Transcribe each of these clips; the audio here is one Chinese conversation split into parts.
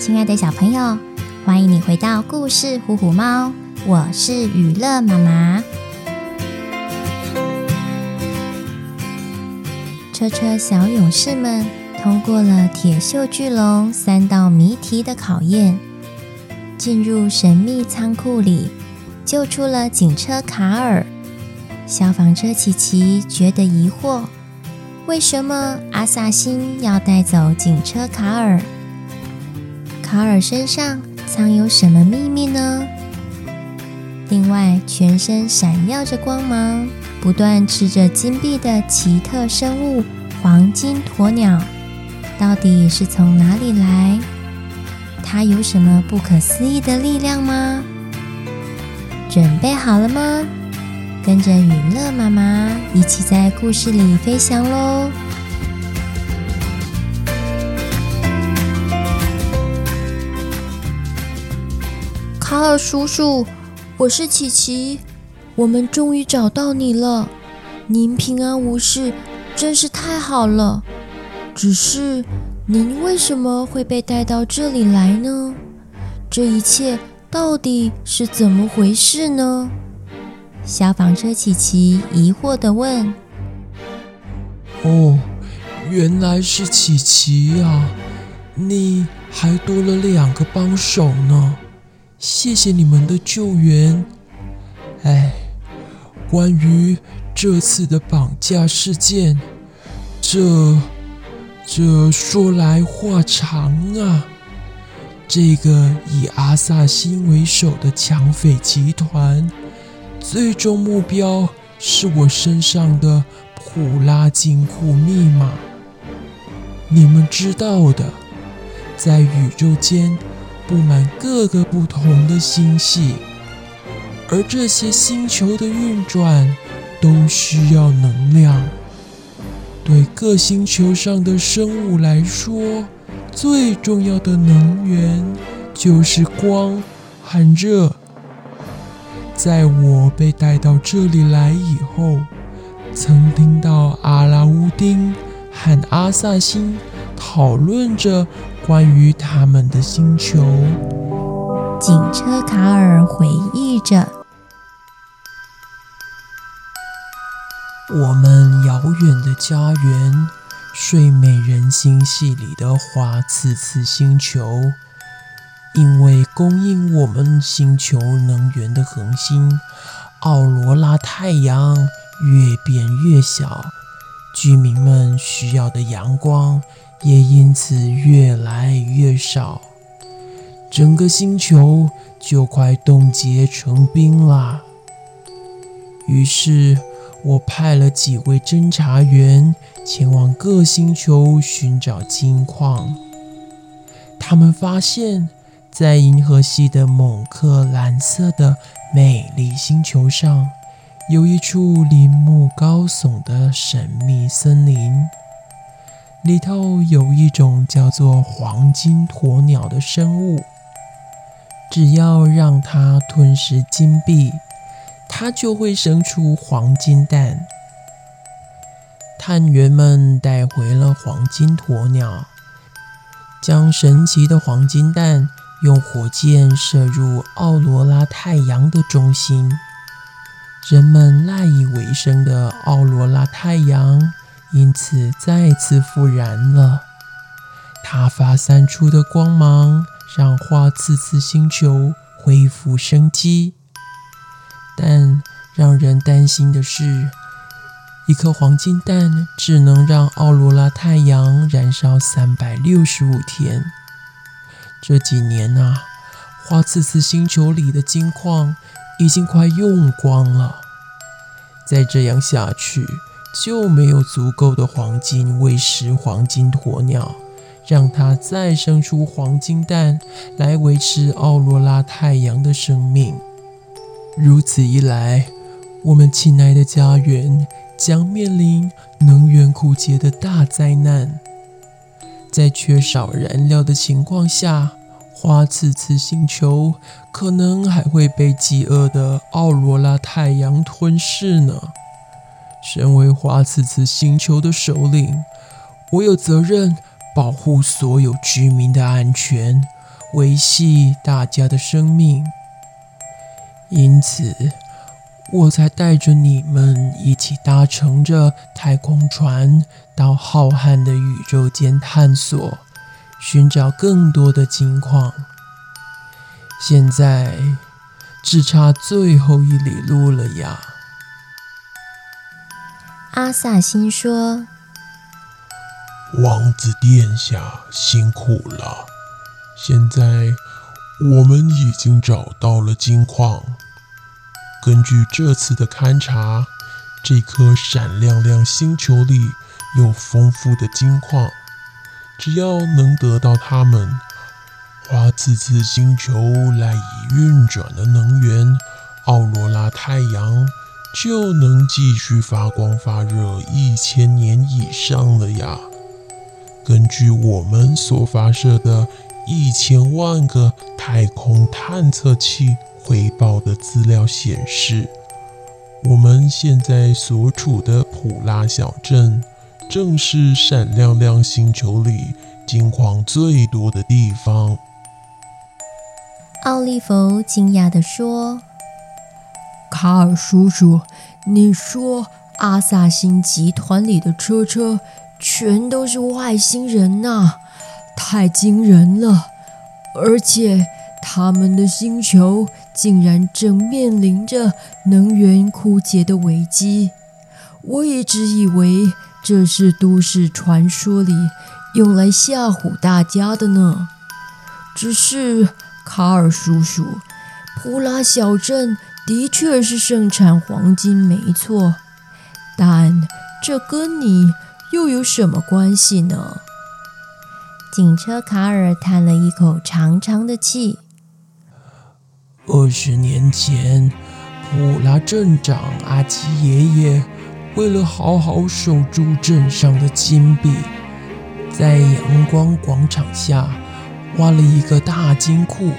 亲爱的小朋友，欢迎你回到故事《虎虎猫》，我是予乐妈妈。车车小勇士们通过了铁锈巨龙三道谜题的考验，进入神秘仓库里，救出了警车卡尔。消防车琪琪觉得疑惑。为什么阿萨辛要带走警车卡尔？卡尔身上藏有什么秘密呢？另外，全身闪耀着光芒、不断吃着金币的奇特生物——黄金鸵鸟，到底是从哪里来？它有什么不可思议的力量吗？准备好了吗？跟着予乐妈妈一起在故事里飞翔喽！卡尔叔叔，我是琪琪，我们终于找到你了。您平安无事，真是太好了。只是您为什么会被带到这里来呢？这一切到底是怎么回事呢？消防车琪琪疑惑地问：“哦，原来是琪琪呀！你还多了两个帮手呢，谢谢你们的救援。哎，关于这次的绑架事件，这这说来话长啊。这个以阿萨辛为首的抢匪集团。”最终目标是我身上的普拉金库密码。你们知道的，在宇宙间布满各个不同的星系，而这些星球的运转都需要能量。对各星球上的生物来说，最重要的能源就是光和热。在我被带到这里来以后，曾听到阿拉乌丁和阿萨辛讨论着关于他们的星球。警车卡尔回忆着：“我们遥远的家园——睡美人星系里的花刺刺星球。”因为供应我们星球能源的恒星奥罗拉太阳越变越小，居民们需要的阳光也因此越来越少，整个星球就快冻结成冰了。于是，我派了几位侦查员前往各星球寻找金矿，他们发现。在银河系的某颗蓝色的美丽星球上，有一处林木高耸的神秘森林，里头有一种叫做黄金鸵鸟的生物。只要让它吞食金币，它就会生出黄金蛋。探员们带回了黄金鸵鸟，将神奇的黄金蛋。用火箭射入奥罗拉太阳的中心，人们赖以为生的奥罗拉太阳因此再次复燃了。它发散出的光芒让花刺刺星球恢复生机。但让人担心的是，一颗黄金蛋只能让奥罗拉太阳燃烧三百六十五天。这几年、啊，花刺刺星球里的金矿已经快用光了。再这样下去，就没有足够的黄金喂食黄金鸵鸟，让它再生出黄金蛋来维持奥罗拉太阳的生命。如此一来，我们亲爱的家园将面临能源枯竭的大灾难。在缺少燃料的情况下，花刺刺星球可能还会被饥饿的奥罗拉太阳吞噬呢。身为花刺刺星球的首领，我有责任保护所有居民的安全，维系大家的生命。因此，我才带着你们一起搭乘着太空船到浩瀚的宇宙间探索，寻找更多的金矿。现在只差最后一里路了呀！阿萨辛说：“王子殿下辛苦了。现在我们已经找到了金矿。根据这次的勘察，这颗闪亮亮星球里有丰富的金矿。只要能得到它们。”花刺刺星球赖以运转的能源，奥罗拉太阳就能继续发光发热一千年以上了呀！根据我们所发射的一千万个太空探测器回报的资料显示，我们现在所处的普拉小镇，正是闪亮亮星球里金矿最多的地方。奥利弗惊讶地说：“卡尔叔叔，你说阿萨辛集团里的车车全都是外星人呐？太惊人了！而且他们的星球竟然正面临着能源枯竭的危机。我一直以为这是都市传说里用来吓唬大家的呢，只是……”卡尔叔叔，普拉小镇的确是盛产黄金，没错，但这跟你又有什么关系呢？警车卡尔叹了一口长长的气。二十年前，普拉镇长阿基爷爷为了好好守住镇上的金币，在阳光广场下。挖了一个大金库，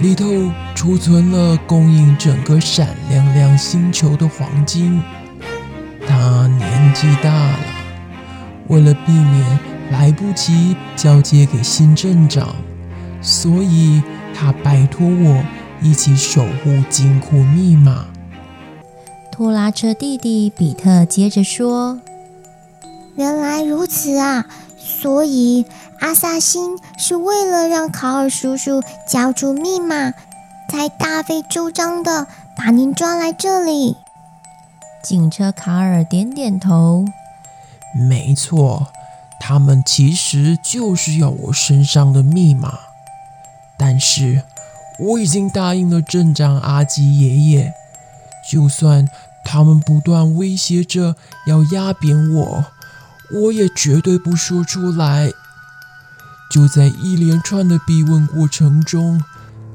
里头储存了供应整个闪亮亮星球的黄金。他年纪大了，为了避免来不及交接给新镇长，所以他拜托我一起守护金库密码。拖拉车弟弟比特接着说：“原来如此啊，所以。”阿萨辛是为了让卡尔叔叔交出密码，才大费周章的把您抓来这里。警车卡尔点点头，没错，他们其实就是要我身上的密码。但是我已经答应了镇长阿吉爷爷，就算他们不断威胁着要压扁我，我也绝对不说出来。就在一连串的逼问过程中，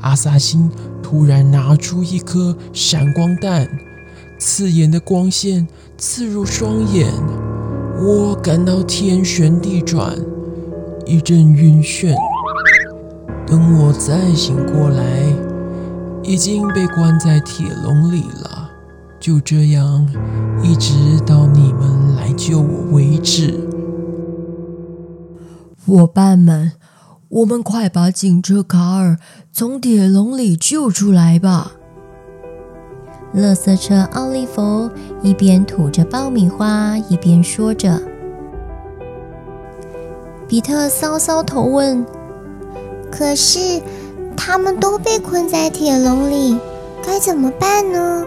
阿萨辛突然拿出一颗闪光弹，刺眼的光线刺入双眼，我感到天旋地转，一阵晕眩。等我再醒过来，已经被关在铁笼里了。就这样，一直到你们来救我为止。伙伴们，我们快把警车卡尔从铁笼里救出来吧！垃圾车奥利弗一边吐着爆米花，一边说着。比特搔搔头问：“可是他们都被困在铁笼里，该怎么办呢？”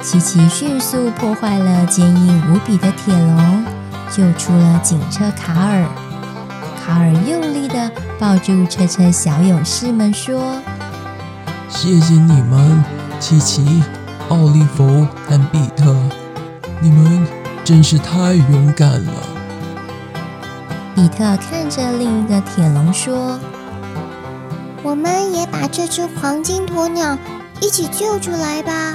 琪琪迅速破坏了坚硬无比的铁笼，救出了警车卡尔。卡尔用力地抱住车车小勇士们，说：“谢谢你们，琪琪、奥利弗和比特，你们真是太勇敢了。”比特看着另一个铁笼说：“我们也把这只黄金鸵鸟一起救出来吧。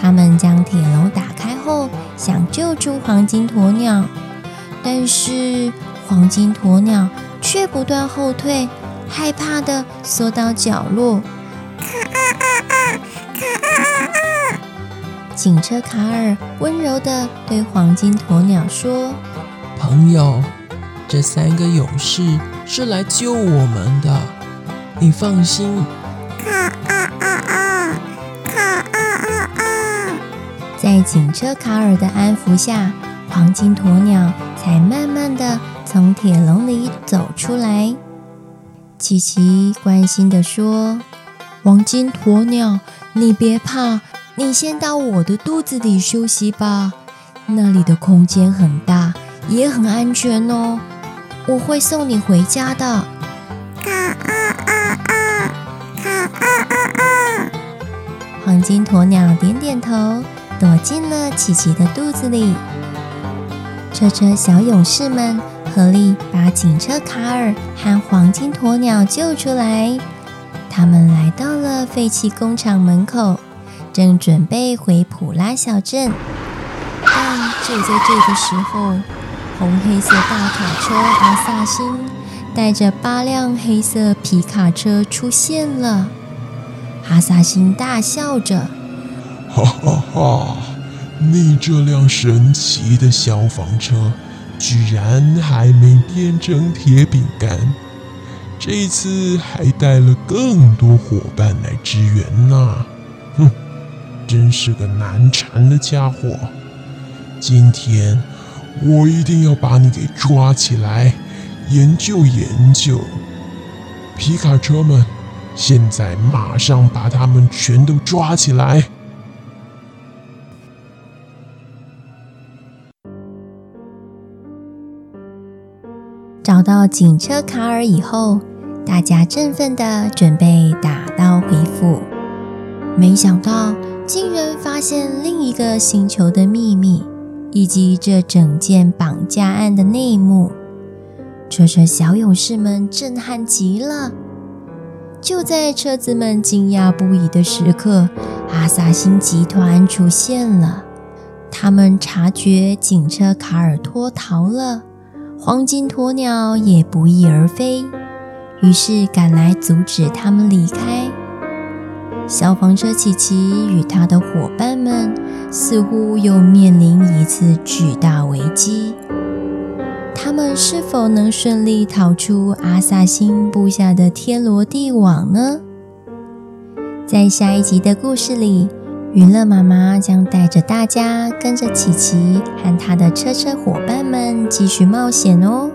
他们将铁笼打开后，想救出黄金鸵鸟，但是黄金鸵鸟却不断后退，害怕地缩到角落。警车卡尔温柔地对黄金鸵鸟说：“朋友，这三个勇士是来救我们的，你放心。”在警车卡尔的安抚下，黄金鸵鸟才慢慢的从铁笼里走出来。琪琪关心的说：“黄金鸵鸟，你别怕。”你先到我的肚子里休息吧，那里的空间很大，也很安全哦。我会送你回家的。卡啊啊啊！卡啊啊啊！黄金鸵鸟点点头，躲进了琪琪的肚子里。车车小勇士们合力把警车卡尔和黄金鸵鸟救出来。他们来到了废弃工厂门口。正准备回普拉小镇，但就在这个时候，红黑色大卡车阿萨辛带着八辆黑色皮卡车出现了。阿萨辛大笑着：“哈哈哈！你这辆神奇的消防车，居然还没变成铁饼干，这次还带了更多伙伴来支援呢！”哼。真是个难缠的家伙！今天我一定要把你给抓起来，研究研究。皮卡车们，现在马上把他们全都抓起来！找到警车卡尔以后，大家振奋地准备打道回府，没想到。竟然发现另一个星球的秘密，以及这整件绑架案的内幕。车车小勇士们震撼极了。就在车子们惊讶不已的时刻，阿萨辛集团出现了。他们察觉警车卡尔脱逃了，黄金鸵鸟也不翼而飞，于是赶来阻止他们离开。消防车琪琪与他的伙伴们似乎又面临一次巨大危机。他们是否能顺利逃出阿萨辛布下的天罗地网呢？在下一集的故事里，娱乐妈妈将带着大家跟着琪琪和他的车车伙伴们继续冒险哦。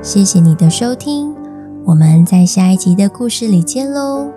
谢谢你的收听，我们在下一集的故事里见喽。